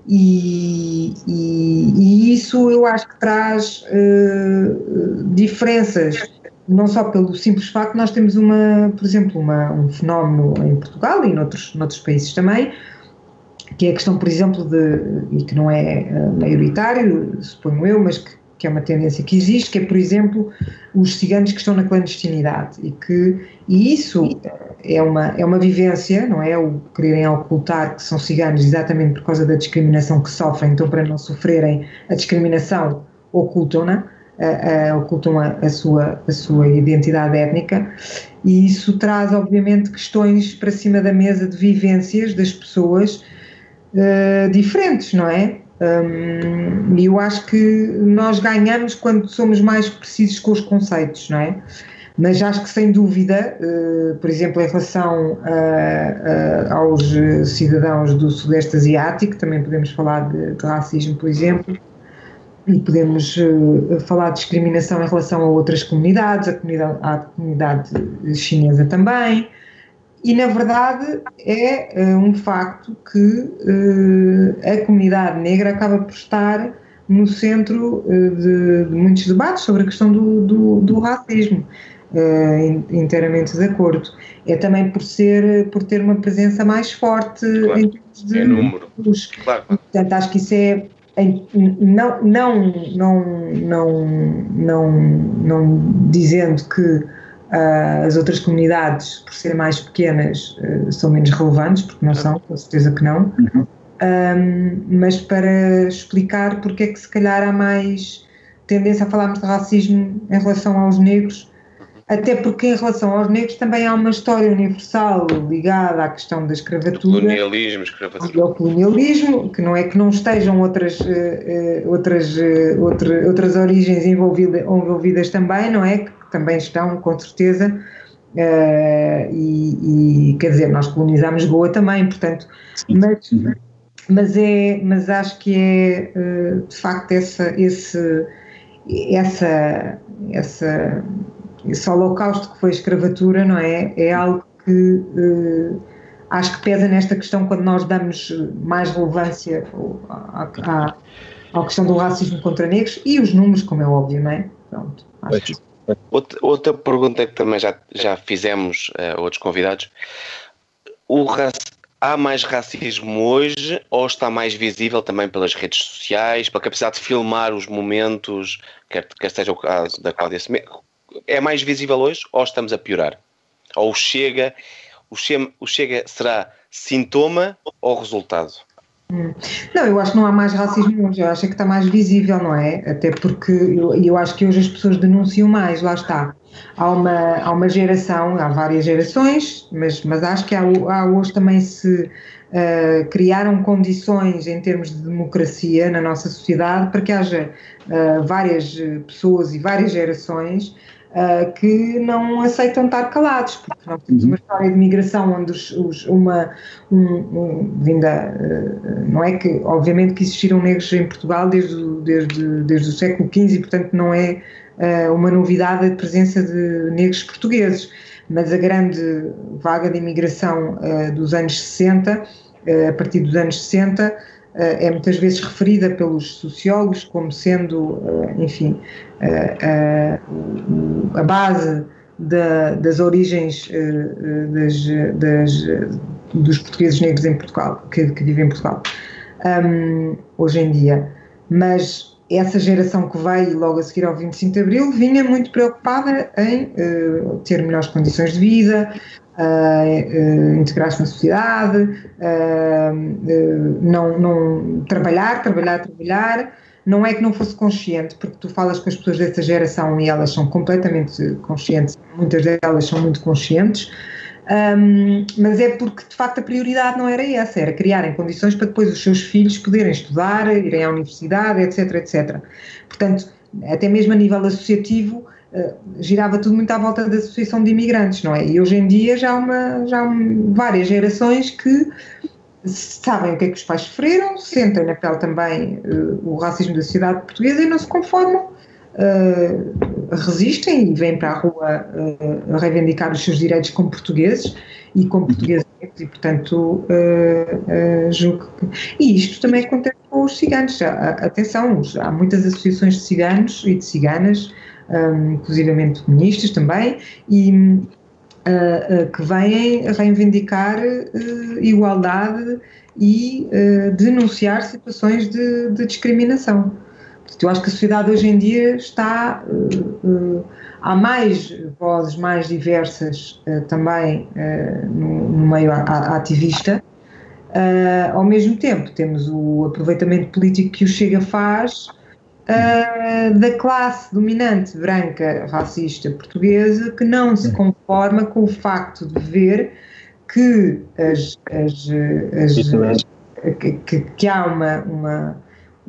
E, e, e isso eu acho que traz uh, diferenças não só pelo simples facto, nós temos uma, por exemplo, uma, um fenómeno em Portugal e noutros, noutros países também, que é a questão, por exemplo, de, e que não é uh, maioritário, suponho eu, mas que, que, é uma tendência que existe, que é, por exemplo, os ciganos que estão na clandestinidade e que e isso é uma, é uma vivência, não é? O quererem ocultar que são ciganos exatamente por causa da discriminação que sofrem, então para não sofrerem a discriminação ocultam-na uh, ocultam a, a, sua, a sua identidade étnica e isso traz, obviamente, questões para cima da mesa de vivências das pessoas uh, diferentes, não é? Um, e eu acho que nós ganhamos quando somos mais precisos com os conceitos, não é? Mas acho que sem dúvida, uh, por exemplo, em relação aos cidadãos do Sudeste Asiático, também podemos falar de, de racismo, por exemplo, e podemos uh, falar de discriminação em relação a outras comunidades, a comunidade, a comunidade chinesa também, e na verdade é uh, um facto que uh, a comunidade negra acaba por estar no centro de, de, muitos debates sobre a questão do, do, do racismo. inteiramente de acordo. É também por ser, por ter uma presença mais forte claro. em termos de números. Claro. Portanto, acho que isso é não, não, não, não, não, não dizendo que uh, as outras comunidades, por serem mais pequenas, uh, são menos relevantes, porque não são, com certeza que não, uhum. um, mas para explicar porque é que se calhar há mais tendência a falarmos de racismo em relação aos negros até porque em relação aos negros também há uma história universal ligada à questão da escravatura. Colonialismo, escravatura. Ao colonialismo, que não é que não estejam outras, uh, uh, outras, uh, outra, outras origens envolvida, envolvidas também, não é? Que também estão, com certeza, Uh, e, e, quer dizer, nós colonizámos Goa também, portanto, mas, mas, é, mas acho que é uh, de facto essa, esse, essa, essa, esse holocausto que foi a escravatura, não é? É algo que uh, acho que pesa nesta questão quando nós damos mais relevância à, à, à questão do racismo contra negros e os números, como é óbvio, não é? Pronto, acho que Outra, outra pergunta que também já, já fizemos a uh, outros convidados: o há mais racismo hoje ou está mais visível também pelas redes sociais, pela capacidade de filmar os momentos, quer, quer seja o caso da Cláudia Semedo? É mais visível hoje ou estamos a piorar? Ou chega, o chega, o chega será sintoma ou resultado? Não, eu acho que não há mais racismo hoje, eu acho que está mais visível, não é? Até porque eu, eu acho que hoje as pessoas denunciam mais, lá está. Há uma, há uma geração, há várias gerações, mas, mas acho que há, há hoje também se uh, criaram condições em termos de democracia na nossa sociedade para que haja uh, várias pessoas e várias gerações uh, que não aceitam estar calados, porque nós temos uma história de migração onde os, os, uma um, um, vinda, uh, não é que, obviamente que existiram negros em Portugal desde, desde, desde o século XV e portanto não é uh, uma novidade a presença de negros portugueses, mas a grande vaga de imigração dos anos 60, a partir dos anos 60, é muitas vezes referida pelos sociólogos como sendo, enfim, a base da, das origens das, das, dos portugueses negros em Portugal, que, que vivem em Portugal, um, hoje em dia. Mas essa geração que veio logo a seguir ao 25 de Abril vinha muito preocupada em uh, ter melhores condições de vida, uh, uh, integrar-se na sociedade, não, não trabalhar, trabalhar, trabalhar, não é que não fosse consciente, porque tu falas com as pessoas dessa geração e elas são completamente conscientes, muitas delas são muito conscientes, um, mas é porque de facto a prioridade não era essa, era criarem condições para depois os seus filhos poderem estudar, irem à universidade, etc, etc. Portanto, até mesmo a nível associativo, uh, girava tudo muito à volta da associação de imigrantes, não é? E hoje em dia já há, uma, já há várias gerações que sabem o que é que os pais sofreram, sentem na pele também uh, o racismo da sociedade portuguesa e não se conformam, uh, resistem e vêm para a rua uh, reivindicar os seus direitos como portugueses e como portugueses e portanto julgo que... E isto também acontece com os ciganos, atenção, há muitas associações de ciganos e de ciganas, um, inclusivamente feministas também, e uh, uh, que vêm reivindicar uh, igualdade e denunciar situações de, de, discriminação. Portanto, eu acho que a sociedade hoje em dia está. há mais vozes mais diversas também no, no, meio ativista. ao mesmo tempo, temos o aproveitamento político que o Chega faz uh, da classe dominante branca racista portuguesa que não se conforma com o facto de ver que, as, as, as, que, que, há uma, uma,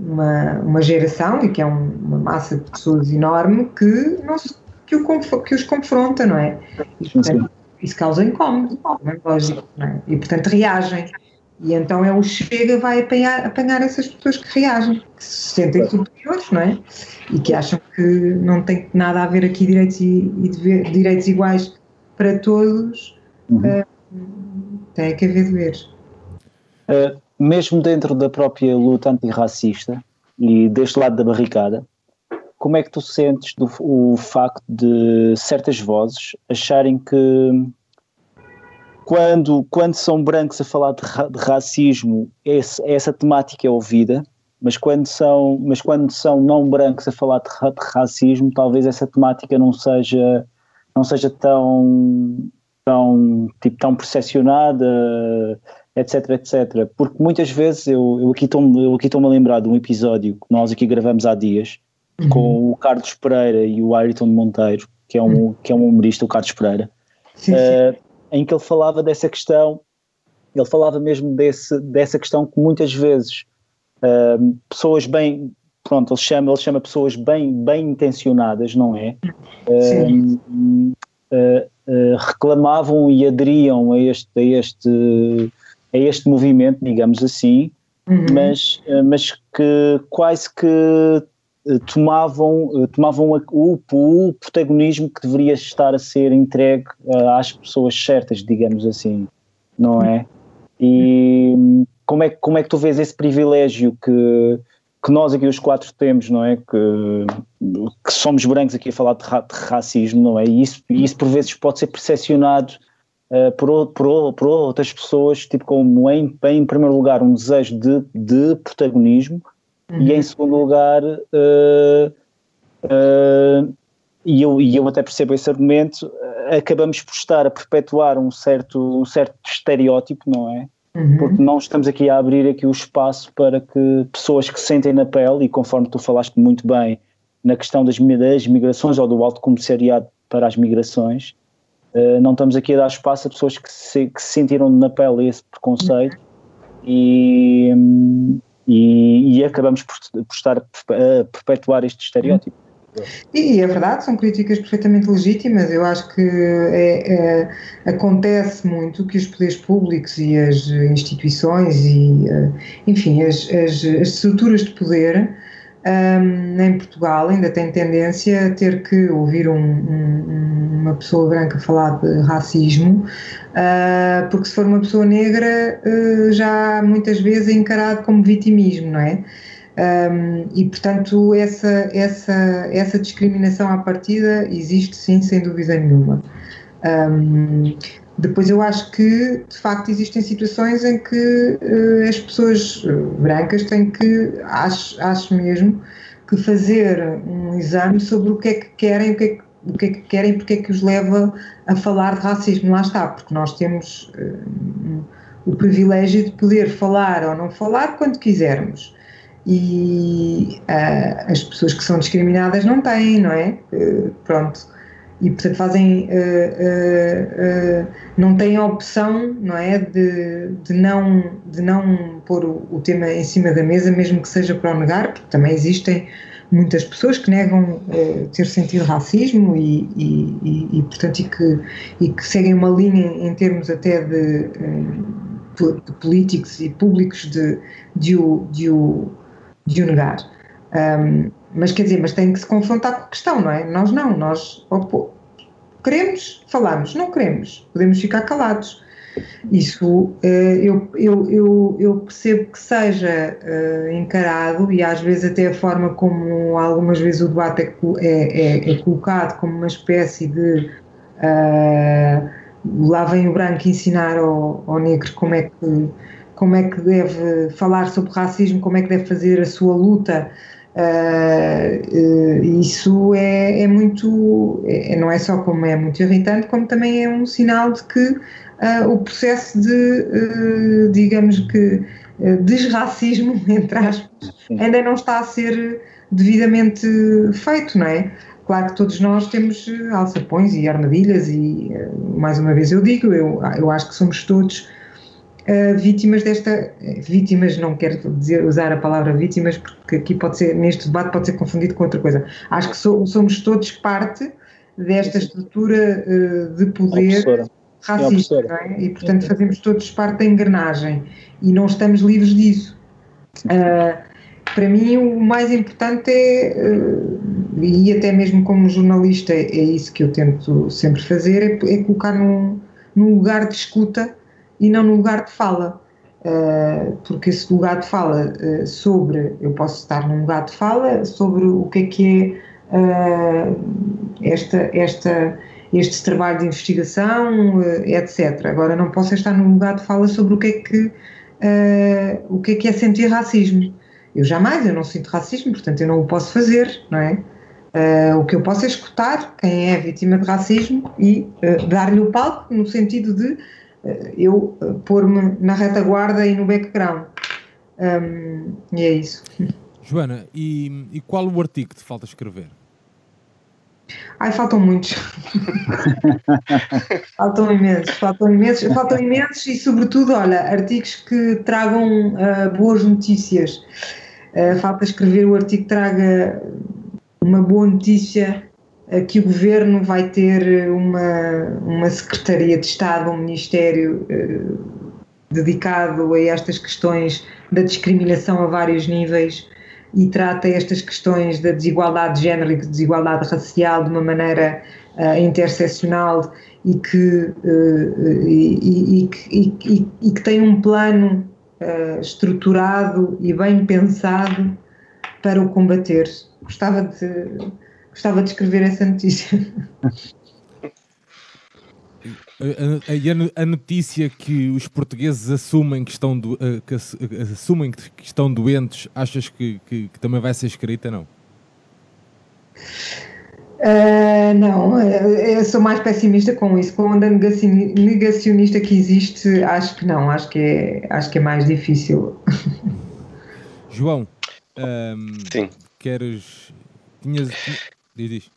uma, uma, geração e que é uma massa de pessoas enorme que, não se, que, o, que os confronta, não é? E, portanto, isso causa incómodo, é lógico, não é? E portanto reagem. E então é o Chega vai apanhar, apanhar essas pessoas que reagem, que se sentem superiores, não é? E que acham que não tem nada a ver aqui direitos, e, e dever, direitos iguais para todos, uhum. uh, tem que haver deveres. Uh, mesmo dentro da própria luta antirracista e deste lado da barricada, como é que tu sentes do, o facto de certas vozes acharem que quando, quando são brancos a falar de, ra de racismo, esse, essa temática é ouvida, mas quando são, mas quando são não brancos a falar de, ra de racismo, talvez essa temática não seja, não seja tão, tão, tipo, tão percepcionada, etc, etc. Porque muitas vezes eu, eu aqui estou-me a lembrar de um episódio que nós aqui gravamos há dias uhum. com o Carlos Pereira e o Ayrton Monteiro, que é um, uhum. que é um humorista, o Carlos Pereira. Sim, sim. Uh, em que ele falava dessa questão, ele falava mesmo desse, dessa questão que muitas vezes uh, pessoas bem, pronto, ele chama, ele chama pessoas bem, bem intencionadas, não é? Uh, uh, uh, reclamavam e aderiam a este, a este, a este movimento, digamos assim, uhum. mas, uh, mas que quase que tomavam, tomavam o, o, protagonismo que deveria estar a ser entregue às pessoas certas, digamos assim, não é? E como é, como é que tu vês esse privilégio que, que nós aqui os quatro temos, não é? Que, que somos brancos aqui a falar de, ra de racismo, não é? E isso, e isso por vezes pode ser percepcionado uh, por, por, por outras pessoas, tipo como em, em primeiro lugar um desejo de, de protagonismo uhum. e em segundo lugar uh, uh, e eu, e eu até percebo esse argumento, acabamos por estar a perpetuar um certo, um certo estereótipo, não é? Uhum. Porque não estamos aqui a abrir aqui o espaço para que pessoas que sentem na pele, e conforme tu falaste muito bem na questão das, das migrações ou do alto comissariado para as migrações, uh, não estamos aqui a dar espaço a pessoas que se, que se sentiram na pele esse preconceito e, e, e, acabamos por, por estar a perpetuar este estereótipo. E é verdade, são críticas perfeitamente legítimas. Eu acho que é, é, acontece muito que os poderes públicos e as instituições e, eh, enfim, as, as, as estruturas de poder um, em Portugal ainda têm tendência a ter que ouvir um, um, uma pessoa branca falar de racismo, uh, porque se for uma pessoa negra uh, já muitas vezes é encarado como vitimismo, não é? Um, e, portanto, essa, essa, essa discriminação à partida existe sim, sem dúvida nenhuma. Um, depois, eu acho que, de facto, existem situações em que uh, as pessoas brancas têm que, acho, acho mesmo, que fazer um exame sobre o que é que querem, o que é que, o que, é que querem, porque é que os leva a falar de racismo. Lá está, porque nós temos uh, o privilégio de poder falar ou não falar quando quisermos e uh, as pessoas que são discriminadas não têm, não é? Uh, pronto. E portanto fazem, uh, não têm a opção, não é? De, de, não, de não pôr o, o, tema em cima da mesa, mesmo que seja para o negar, porque também existem muitas pessoas que negam ter sentido racismo e, e, e, e portanto, e que, e que seguem uma linha em termos até de, de políticos e públicos de, de, o, de o de o negar. Um, mas quer dizer, mas tem que se confrontar com a questão, não é? Nós não, nós opo, queremos, falamos, não queremos, podemos ficar calados. Isso uh, eu, eu, eu, eu, percebo que seja uh, encarado e às vezes até a forma como algumas vezes o debate é, é, é, é colocado como uma espécie de uh, lá vem o branco ensinar ao, ao negro como é que como é que deve falar sobre racismo, como é que deve fazer a sua luta. Uh, uh, isso é, é muito, é, não é só como é muito irritante, como também é um sinal de que uh, o processo de, digamos que, desracismo, entre aspas, ainda não está a ser devidamente feito, não é? Claro que todos nós temos alçapões e armadilhas e, mais uma vez eu digo, eu, eu acho que somos todos uh, vítimas desta. Vítimas, não quero dizer, usar a palavra vítimas, porque aqui pode ser, neste debate, pode ser confundido com outra coisa. Acho que so, somos todos parte desta estrutura uh, de poder racista, é? e portanto fazemos todos parte da engrenagem e não estamos livres disso. Uh, para mim, o mais importante é, e até mesmo como jornalista, é isso que eu tento sempre fazer, é, é colocar num, num lugar de escuta e não no lugar de fala. Uh, porque esse lugar de fala uh, sobre, eu posso estar num lugar de fala sobre o que é que é uh, esta, esta, este trabalho de investigação, etc. Agora não posso estar num lugar de fala sobre o que é que, o que, é, que é sentir racismo. Eu jamais, eu não sinto racismo, portanto eu não o posso fazer, não é? o que eu posso é escutar quem é vítima de racismo e dar-lhe o palco no sentido de eu eh, pôr-me na retaguarda e no background. Um, e é isso. Joana, e, e qual o artigo que te falta escrever? Ai, faltam muitos. faltam imensos, faltam imensos, faltam imensos e, sobretudo, olha, artigos que tragam uh, boas notícias. Uh, falta escrever o artigo que traga uma boa notícia que o governo vai ter uma, uma Secretaria de Estado, um Ministério dedicado a estas questões da discriminação a vários níveis e trata estas questões da desigualdade de género e desigualdade racial de uma maneira uh, interseccional e que, uh, e, e, e, e, que tem um plano uh, estruturado e bem pensado para o combater. Gostava de, gostava de escrever essa notícia. A, a, notícia que os portugueses assumem que estão, do, que assumem que estão doentes, achas que, que, que também vai ser escrita, não? Uh, não, eu sou mais pessimista com isso. Com a onda negacionista que existe, acho que não, acho que é, acho que é mais difícil. João, um, Sim. queres. Tinhas. Diz, diz.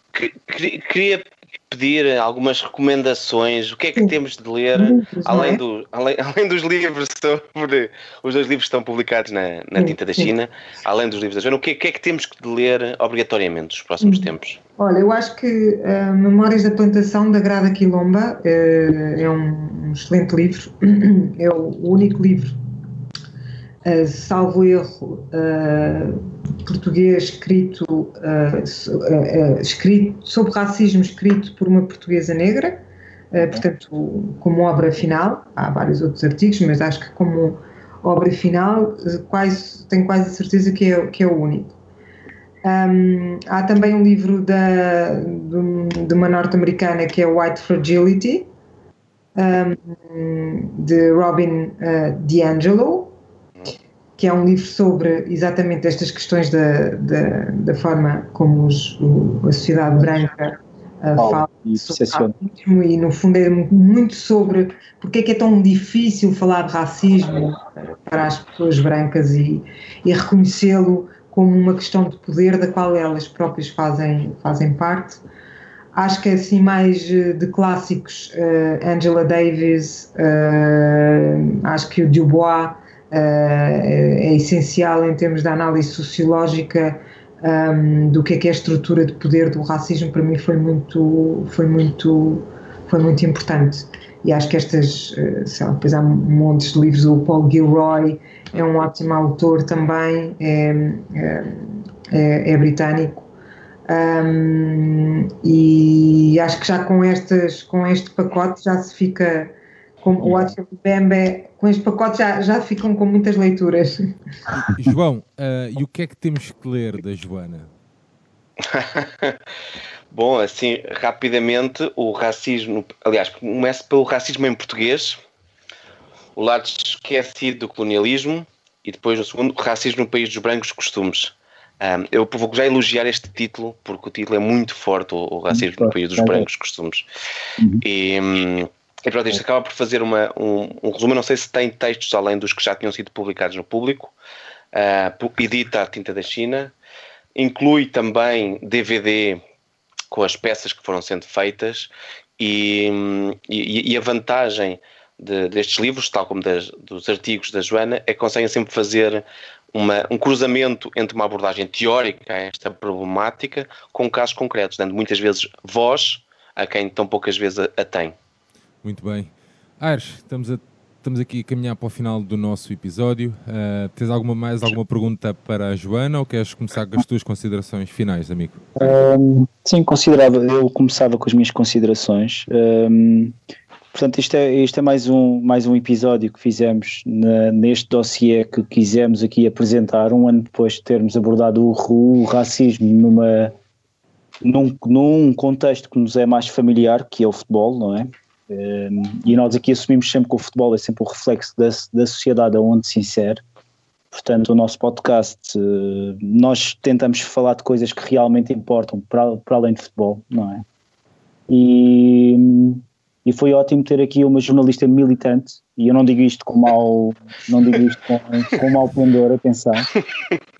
Queria pedir algumas recomendações. O que é que temos de ler, além, é? do, além, além dos livros sobre. Os dois livros que estão publicados na, na Tinta da China, além dos livros da Joana, o que, é, que é que temos de ler obrigatoriamente nos próximos uhum. tempos? Olha, eu acho que uh, Memórias da Plantação da Grada Quilomba uh, é um, um, excelente livro. É o único livro, uh, salvo erro português escrito, uh, uh, escrito sobre racismo escrito por uma portuguesa negra, uh, portanto, como obra final, há vários outros artigos, mas acho que como obra final, quase, tenho quase a certeza que é, que é o único. Um, há também um livro da, de, de uma norte-americana que é White Fragility, um, de Robin uh, DiAngelo, que é um livro sobre exatamente estas questões da, da, da forma como os, o, a sociedade branca uh, fala sobre racismo e no fundo é muito sobre porque é que é tão difícil falar de racismo para as pessoas brancas e, e reconhecê-lo como uma questão de poder da qual elas próprias fazem, fazem parte. Acho que é assim mais eh, de clássicos, uh, Angela Davis, uh, acho que o Dubois é, é essencial em termos de análise sociológica um, do que é que é a estrutura de poder do racismo para mim foi muito foi muito foi muito importante. E acho que estas eh, sei lá, depois há montes de livros o Paul Gilroy é um ótimo autor também é, é, é, é britânico. Um, e acho que já com estas com este pacote já se fica com o WhatsApp Bembe, com este pacote já, já ficam com muitas leituras. João, uh, e o que é que temos que ler da Joana? Bom, assim, rapidamente, o racismo, aliás, começa pelo racismo em português, o lado esquecido do colonialismo, e depois, no segundo, o racismo no país dos brancos costumes. Um, eu vou já elogiar este título, porque o título é muito forte, o, o racismo no país dos brancos costumes. Uhum. E, um, e pronto, isto acaba por fazer uma, um, um resumo. não sei se tem textos além dos que já tinham sido publicados no público. Uh, edita a Tinta da China. Inclui também DVD com as peças que foram sendo feitas. E, e, e a vantagem de, destes livros, tal como das, dos artigos da Joana, é que conseguem sempre fazer uma, um cruzamento entre uma abordagem teórica a esta problemática com casos concretos, dando muitas vezes voz a quem tão poucas vezes a, a tem. Muito bem. Aires, estamos, a, estamos aqui a caminhar para o final do nosso episódio. Uh, tens alguma mais alguma pergunta para a Joana ou queres começar com as tuas considerações finais, amigo? Um, sim, considerava. Eu começava com as minhas considerações. Um, portanto, isto é, isto é mais, um, mais um episódio que fizemos na, neste dossiê que quisemos aqui apresentar, um ano depois de termos abordado o, o racismo numa, num, num contexto que nos é mais familiar, que é o futebol, não é? E nós aqui assumimos sempre que o futebol é sempre o reflexo da, da sociedade aonde se insere. Portanto, o nosso podcast, eh, nós tentamos falar de coisas que realmente importam para, para além de futebol, não é? E, e foi ótimo ter aqui uma jornalista militante, e eu não digo isto com mal, não digo isto com, com mal pendor, atenção.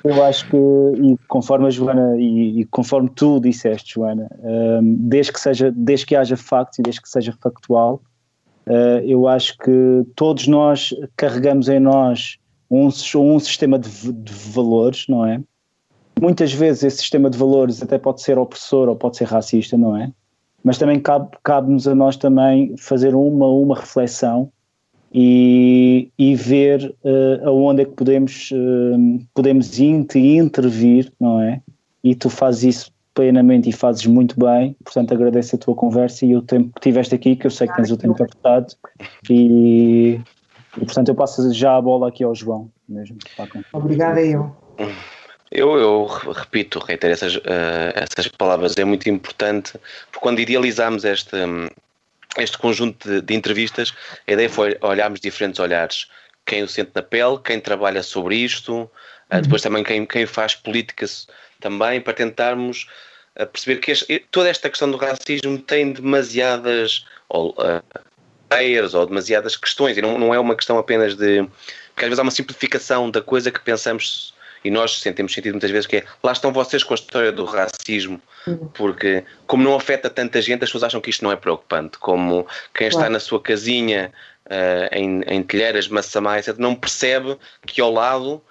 Eu acho que, e conforme a Joana, e, e conforme tu disseste, Joana, um, desde, que seja, desde que haja factos e desde que seja factual, uh, eu acho que todos nós carregamos em nós um, um sistema de, de valores, não é? muitas vezes esse sistema de valores até pode ser opressor ou pode ser racista, não é? Mas também cabe-nos cabe a nós também fazer uma, uma reflexão e, e ver uh, aonde é que podemos, uh, podemos intervir, não é? E tu fazes isso plenamente e fazes muito bem, portanto agradeço a tua conversa e o tempo que tiveste aqui, que eu sei que tens o tempo apertado e, e portanto eu passo já a bola aqui ao João mesmo. Obrigada eu. Eu, eu repito, reitero essas, uh, essas palavras, é muito importante, porque quando idealizamos este, este conjunto de, de, entrevistas, a ideia foi olharmos diferentes olhares. Quem o sente na pele, quem trabalha sobre isto, uh, depois também quem, quem faz políticas também, para tentarmos uh, perceber que este, toda esta questão do racismo tem demasiadas ou, layers ou demasiadas questões, e não, não é uma questão apenas de. Porque às vezes há uma simplificação da coisa que pensamos e nós sentimos sentido muitas vezes que é lá estão vocês com a história do racismo, porque como não afeta tanta gente, as pessoas acham que isto não é preocupante, como quem está na sua casinha uh, em, em Telheiras, Massamá, etc., não percebe que ao lado,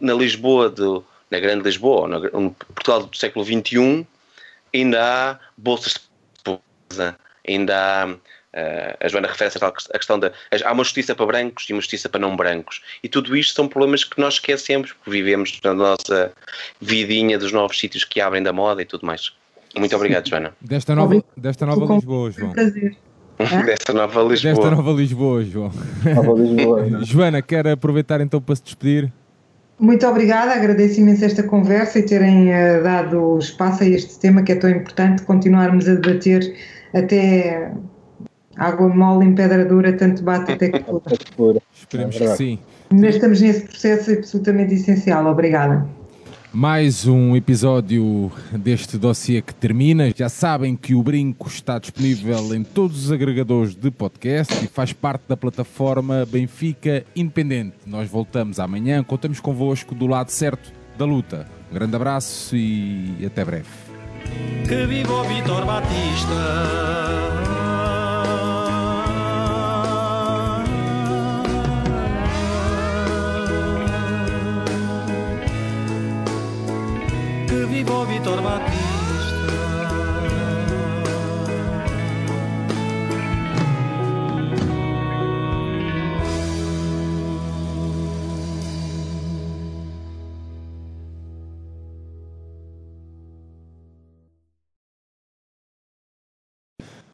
na Lisboa, do, na Grande Lisboa, no Portugal do século XXI, ainda há bolsas de pobreza, ainda há Uh, a Joana refere-se à questão da. Há uma justiça para brancos e uma justiça para não brancos. E tudo isto são problemas que nós esquecemos, porque vivemos na nossa vidinha dos novos sítios que abrem da moda e tudo mais. Muito obrigado, Joana. Desta nova, desta nova Lisboa, João. Prazer. Desta nova Lisboa. Desta nova Lisboa, João. Nova Lisboa. Joana, quer aproveitar então para se despedir? Muito obrigada, agradeço imenso esta conversa e terem uh, dado espaço a este tema que é tão importante, continuarmos a debater até água mole em pedra dura, tanto bate até que fura. Esperemos é que sim. Mas estamos nesse processo absolutamente essencial. Obrigada. Mais um episódio deste dossiê que termina. Já sabem que o Brinco está disponível em todos os agregadores de podcast e faz parte da plataforma Benfica Independente. Nós voltamos amanhã, contamos convosco do lado certo da luta. Um grande abraço e até breve. Que viva o Vitor Batista! câmpii bobi torbati